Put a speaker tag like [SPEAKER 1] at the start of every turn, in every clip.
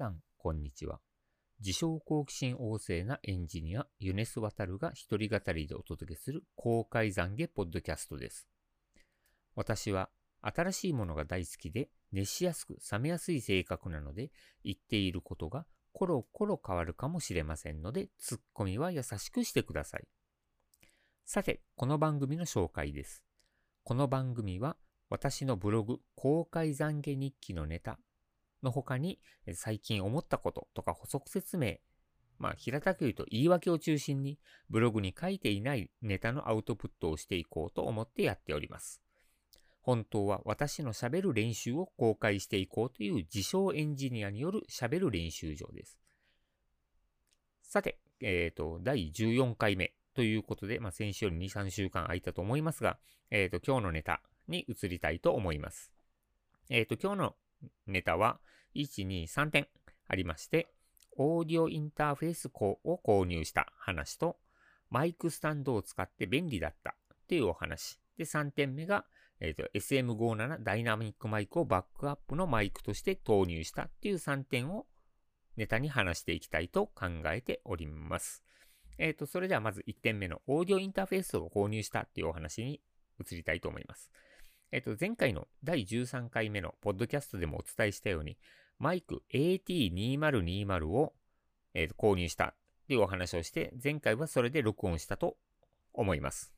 [SPEAKER 1] さん、こんにちは。自称好奇心旺盛なエンジニア、ユネス・ワタルが一人語りでお届けする公開懺悔ポッドキャストです。私は新しいものが大好きで熱しやすく冷めやすい性格なので言っていることがコロコロ変わるかもしれませんのでツッコミは優しくしてください。さて、この番組の紹介です。この番組は私のブログ公開懺悔日記のネタの他に、最近思ったこととか補足説明、まあ、平たく言うと言い訳を中心に、ブログに書いていないネタのアウトプットをしていこうと思ってやっております。本当は私の喋る練習を公開していこうという自称エンジニアによる喋る練習場です。さて、えっ、ー、と、第14回目ということで、まあ、先週より2、3週間空いたと思いますが、えっ、ー、と、今日のネタに移りたいと思います。えっ、ー、と、今日のネタは、1、2、3点ありまして、オーディオインターフェースを購入した話と、マイクスタンドを使って便利だったっていうお話。で、3点目が、えー、SM57 ダイナミックマイクをバックアップのマイクとして投入したっていう3点をネタに話していきたいと考えております。えっ、ー、と、それではまず1点目のオーディオインターフェースを購入したっていうお話に移りたいと思います。えっ、と、前回の第13回目のポッドキャストでもお伝えしたように、マイク AT2020 を、えー、購入したっていうお話をして、前回はそれで録音したと思います。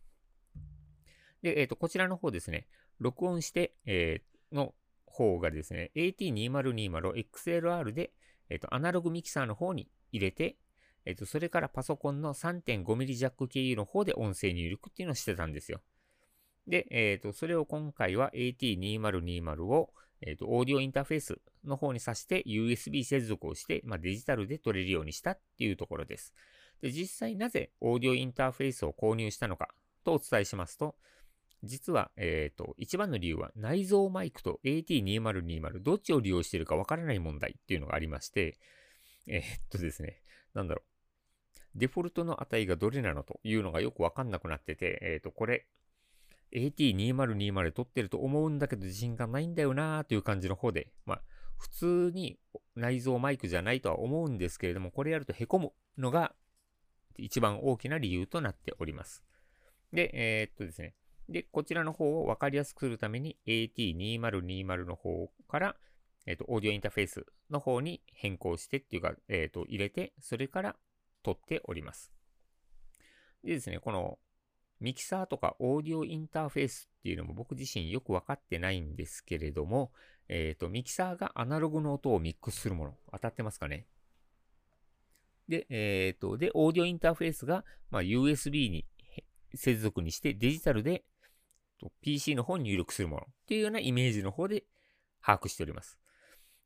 [SPEAKER 1] で、えっ、ー、と、こちらの方ですね、録音して、えー、の方がですね、AT2020XLR で、えっ、と、アナログミキサーの方に入れて、えっ、と、それからパソコンの 3.5mm ジャック経由の方で音声入力っていうのをしてたんですよ。で、えっ、と、それを今回は AT2020 を、えっ、と、オーディオインターフェースの方に挿して USB 接続をして、まあ、デジタルで撮れるようにしたっていうところです。で、実際なぜオーディオインターフェースを購入したのかとお伝えしますと、実は、えっ、ー、と、一番の理由は内蔵マイクと AT2020 どっちを利用しているかわからない問題っていうのがありまして、えー、っとですね、なんだろう。デフォルトの値がどれなのというのがよくわかんなくなってて、えっ、ー、と、これ、AT2020 で撮ってると思うんだけど自信がないんだよなーという感じの方で、まあ、普通に内蔵マイクじゃないとは思うんですけれども、これやると凹むのが一番大きな理由となっております。で、えー、っとですね。で、こちらの方を分かりやすくするために AT2020 の方から、えっ、と、オーディオインターフェースの方に変更してっていうか、えっ、と、入れて、それから撮っております。でですね、このミキサーとかオーディオインターフェースっていうのも僕自身よく分かってないんですけれども、えっ、ー、と、ミキサーがアナログの音をミックスするもの、当たってますかねで、えっ、ー、と、で、オーディオインターフェースが、まあ、USB に接続にしてデジタルで PC の方に入力するものっていうようなイメージの方で把握しております。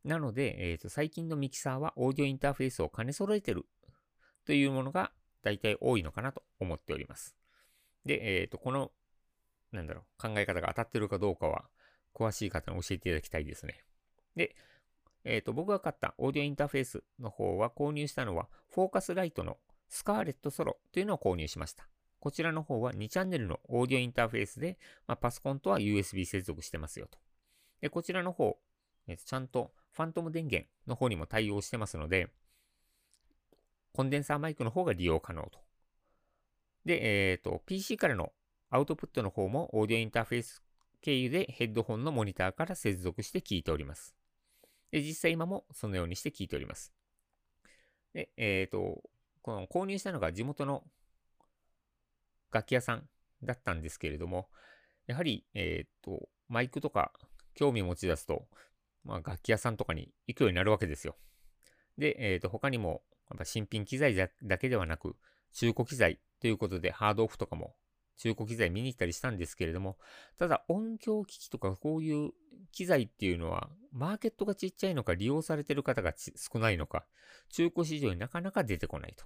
[SPEAKER 1] なので、えっ、ー、と、最近のミキサーはオーディオインターフェースを兼ね揃えてるというものが大体多いのかなと思っております。で、えっ、ー、と、この、なんだろう、考え方が当たってるかどうかは、詳しい方に教えていただきたいですね。で、えっ、ー、と、僕が買ったオーディオインターフェースの方は購入したのは、フォーカスライトのスカーレットソロというのを購入しました。こちらの方は2チャンネルのオーディオインターフェースで、まあ、パソコンとは USB 接続してますよと。で、こちらの方、えー、ちゃんとファントム電源の方にも対応してますので、コンデンサーマイクの方が利用可能と。で、えっ、ー、と、PC からのアウトプットの方もオーディオインターフェース経由でヘッドホンのモニターから接続して聞いております。で、実際今もそのようにして聞いております。で、えっ、ー、と、この購入したのが地元の楽器屋さんだったんですけれども、やはり、えっ、ー、と、マイクとか興味持ち出すと、まあ、楽器屋さんとかに行くようになるわけですよ。で、えっ、ー、と、他にも、やっぱ新品機材だけではなく、中古機材ということで、ハードオフとかも中古機材見に行ったりしたんですけれども、ただ音響機器とかこういう機材っていうのは、マーケットがちっちゃいのか利用されてる方が少ないのか、中古市場になかなか出てこないと。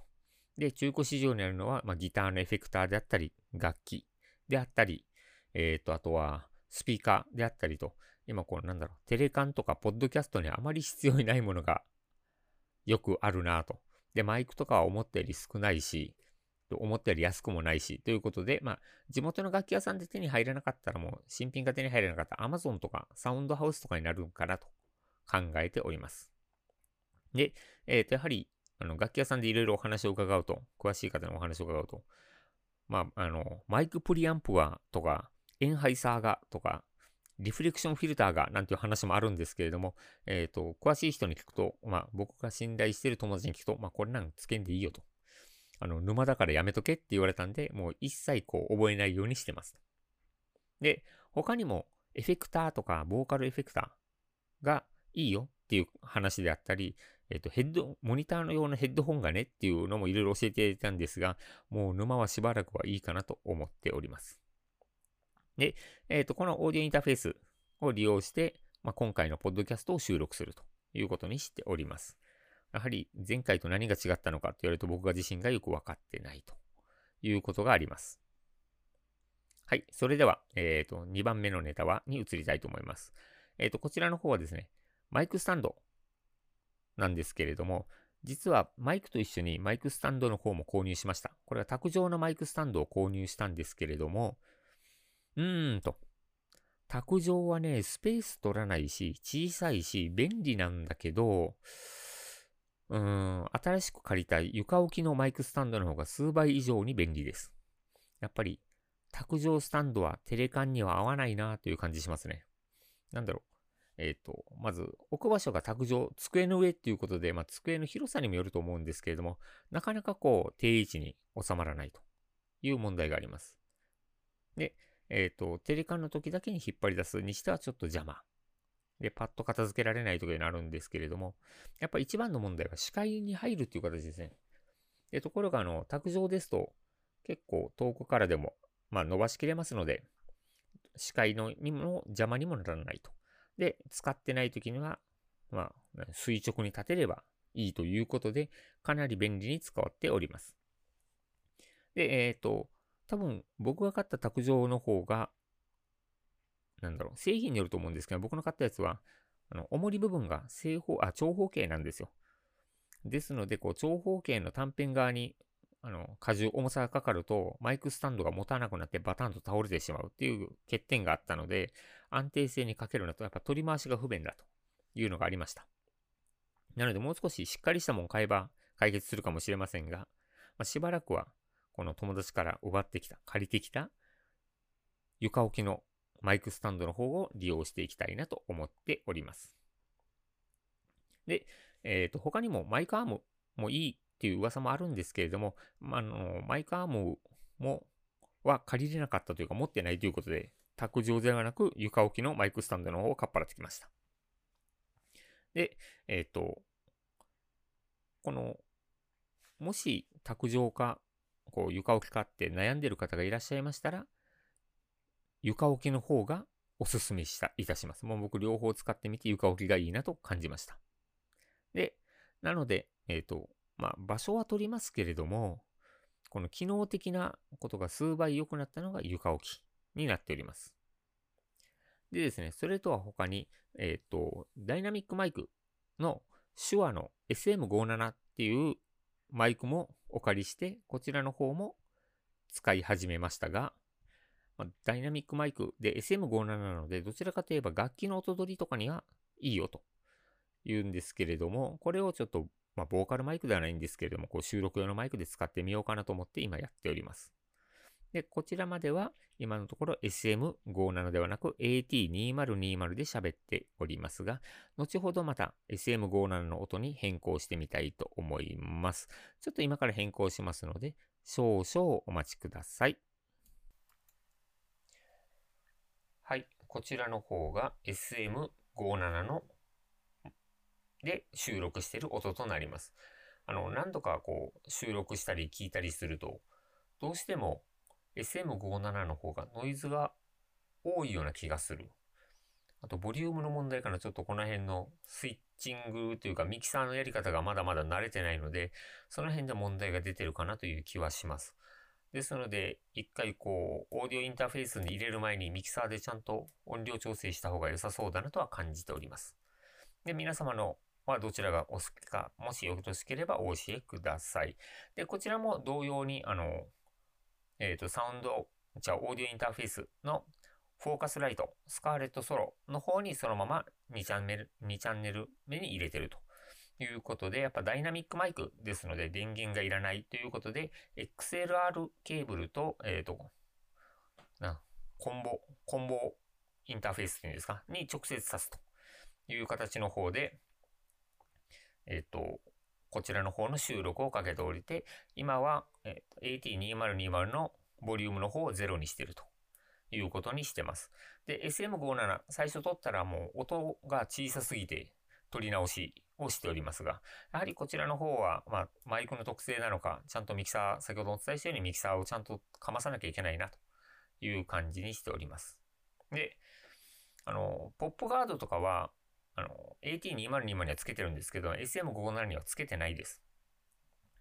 [SPEAKER 1] で、中古市場にあるのは、まあ、ギターのエフェクターであったり、楽器であったり、えっ、ー、と、あとはスピーカーであったりと、今こうなんだろう、テレカンとかポッドキャストにあまり必要にないものがよくあるなと。で、マイクとかは思ったより少ないし、思ったより安くもないし、ということで、まあ、地元の楽器屋さんで手に入らなかったらもう、新品が手に入らなかった Amazon とかサウンドハウスとかになるかなと考えております。で、えっ、と、やはり、あの、楽器屋さんでいろいろお話を伺うと、詳しい方のお話を伺うと、まあ、あの、マイクプリアンプがとか、エンハイサーがとか、リフレクションフィルターがなんていう話もあるんですけれども、えっ、ー、と、詳しい人に聞くと、まあ、僕が信頼している友達に聞くと、まあ、これなんつけんでいいよと。あの、沼だからやめとけって言われたんで、もう一切こう、覚えないようにしてます。で、他にも、エフェクターとか、ボーカルエフェクターがいいよっていう話であったり、えっ、と、ヘッド、モニターのようなヘッドホンがねっていうのもいろいろ教えていたんですが、もう沼はしばらくはいいかなと思っております。で、えっ、と、このオーディオインターフェースを利用して、まあ、今回のポッドキャストを収録するということにしております。やはり前回と何が違ったのかと言われると僕が自身がよくわかってないということがあります。はい。それでは、えっ、ー、と、2番目のネタは、に移りたいと思います。えっ、ー、と、こちらの方はですね、マイクスタンドなんですけれども、実はマイクと一緒にマイクスタンドの方も購入しました。これは卓上のマイクスタンドを購入したんですけれども、うーんと、卓上はね、スペース取らないし、小さいし、便利なんだけど、うん、新しく借りたい床置きのマイクスタンドの方が数倍以上に便利です。やっぱり、卓上スタンドはテレカンには合わないなという感じしますね。なんだろう。えっ、ー、と、まず、置く場所が卓上、机の上っていうことで、まあ、机の広さにもよると思うんですけれども、なかなかこう、定位置に収まらないという問題があります。で、えっ、ー、と、テレカンの時だけに引っ張り出すにしてはちょっと邪魔。で、パッと片付けられないとかになるんですけれども、やっぱ一番の問題は視界に入るっていう形ですね。で、ところが、あの、卓上ですと、結構遠くからでも、まあ、伸ばしきれますので、視界のにも邪魔にもならないと。で、使ってない時には、まあ、垂直に立てればいいということで、かなり便利に使わっております。で、えっ、ー、と、多分僕が買った卓上の方が、なんだろう、製品によると思うんですけど、僕の買ったやつは、あの、重り部分が正方、あ、長方形なんですよ。ですので、こう、長方形の単辺側に、あの、荷重、重さがかかると、マイクスタンドが持たなくなってバタンと倒れてしまうっていう欠点があったので、安定性にかけるのと、やっぱ取り回しが不便だというのがありました。なので、もう少ししっかりしたもん買えば解決するかもしれませんが、まあ、しばらくはこの友達から奪ってきた、借りてきた床置きのマイクスタンドの方を利用していきたいなと思っております。で、えっ、ー、と、他にもマイクアームもいいっていう噂もあるんですけれども、まあの、マイクアームも、は借りれなかったというか持ってないということで、卓上ではなく床置きのマイクスタンドの方をかっぱらってきました。で、えっ、ー、と、この、もし卓上化こう床置きかって悩んでる方がいらっしゃいましたら、床置きの方がおすすめした、いたします。もう僕両方使ってみて床置きがいいなと感じました。で、なので、えっ、ー、と、まあ、場所は取りますけれども、この機能的なことが数倍良くなったのが床置きになっております。でですね、それとは他に、えっ、ー、と、ダイナミックマイクの手話の SM57 っていうマイクもお借りして、こちらの方も使い始めましたが、まあ、ダイナミックマイクで SM57 なので、どちらかといえば楽器の音取りとかにはいいよと言うんですけれども、これをちょっと、まあ、ボーカルマイクではないんですけれども、こう収録用のマイクで使ってみようかなと思って今やっております。で、こちらまでは今のところ SM57 ではなく AT2020 で喋っておりますが、後ほどまた SM57 の音に変更してみたいと思います。ちょっと今から変更しますので、少々お待ちください。はい、こちらの方が SM57 ので収録してる音となります。あの、何度かこう収録したり聞いたりすると、どうしても SM57 の方がノイズが多いような気がする。あと、ボリュームの問題からちょっとこの辺のスイッチングというかミキサーのやり方がまだまだ慣れてないので、その辺で問題が出てるかなという気はします。ですので、一回こう、オーディオインターフェースに入れる前にミキサーでちゃんと音量調整した方が良さそうだなとは感じております。で、皆様のはどちらがお好きか、もしよろしければお教えください。で、こちらも同様に、あの、えっ、ー、と、サウンド、じゃあ、オーディオインターフェースのフォーカスライト、スカーレットソロの方にそのまま2チャンネル、2チャンネル目に入れてるということで、やっぱダイナミックマイクですので電源がいらないということで、XLR ケーブルと、えっ、ー、と、な、コンボ、コンボインターフェースっていうんですか、に直接挿すという形の方で、えっ、ー、と、こちらの方の収録をかけておりて、今は、えー、AT2020 のボリュームの方をゼロにしてるということにしてます。で、SM57、最初撮ったらもう音が小さすぎて撮り直しをしておりますが、やはりこちらの方は、まあ、マイクの特性なのか、ちゃんとミキサー、先ほどお伝えしたようにミキサーをちゃんとかまさなきゃいけないなという感じにしております。で、あの、ポップガードとかは、あの、AT2020 にはつけてるんですけど、SM57 にはつけてないです。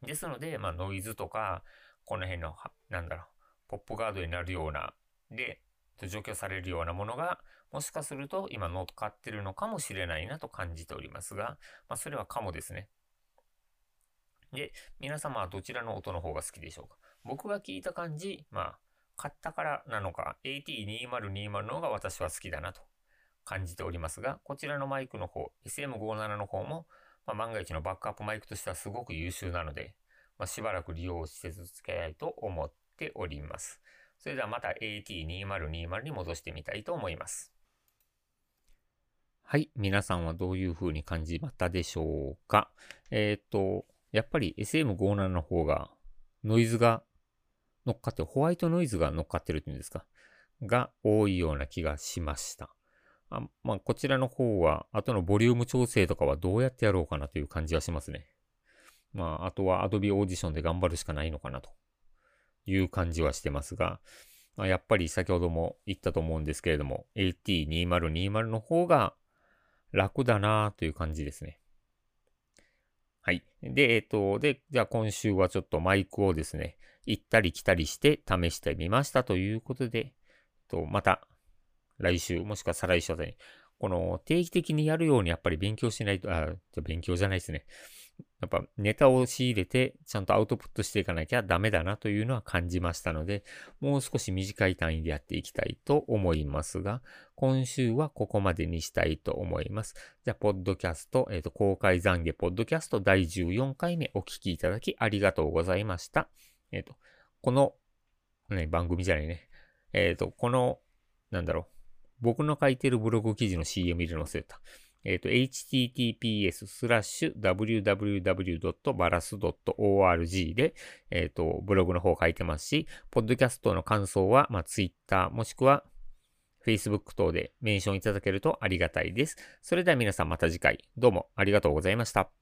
[SPEAKER 1] ですので、まあ、ノイズとか、この辺の、なんだろう、ポップガードになるような、で、と除去されるようなものが、もしかすると今乗っかってるのかもしれないなと感じておりますが、まあ、それはかもですね。で、皆様はどちらの音の方が好きでしょうか？僕が聞いた感じ、まあ、買ったからなのか、AT2020 の方が私は好きだなと感じておりますが、こちらのマイクの方、SM57 の方も、まあ、万が一のバックアップマイクとしてはすごく優秀なので、まあ、しばらく利用し続けたいと思っております。それではまた AT2020 に戻してみたいと思います。はい。皆さんはどういう風に感じまったでしょうか？えっ、と、やっぱり SM57 の方がノイズが乗っかって、ホワイトノイズが乗っかってるっていうんですか？が多いような気がしました。あまあ、こちらの方は、後のボリューム調整とかはどうやってやろうかなという感じはしますね。まあ、あとは Adobe Audition で頑張るしかないのかなという感じはしてますが、まあ、やっぱり先ほども言ったと思うんですけれども、AT2020 の方が楽だなという感じですね。はい。で、えっ、と、で、じゃあ今週はちょっとマイクをですね、行ったり来たりして試してみましたということで、えっと、また来週、もしくは再来週あたり、この定期的にやるようにやっぱり勉強しないと、あ、じゃ勉強じゃないですね。やっぱネタを仕入れてちゃんとアウトプットしていかなきゃダメだなというのは感じましたので、もう少し短い単位でやっていきたいと思いますが、今週はここまでにしたいと思います。じゃあ、ポッドキャスト、えっ、ー、と、公開懺悔ポッドキャスト第14回目お聞きいただきありがとうございました。えっ、ー、と、この、ね、番組じゃないね。えっ、ー、と、この、なんだろう、僕の書いてるブログ記事の CM 入れ載せた。えっ、ー、と、https スラッシュ www.baras.org で、えっ、ー、と、ブログの方書いてますし、ポッドキャストの感想は、まあ、Twitter もしくは Facebook 等でメンションいただけるとありがたいです。それでは皆さんまた次回、どうもありがとうございました。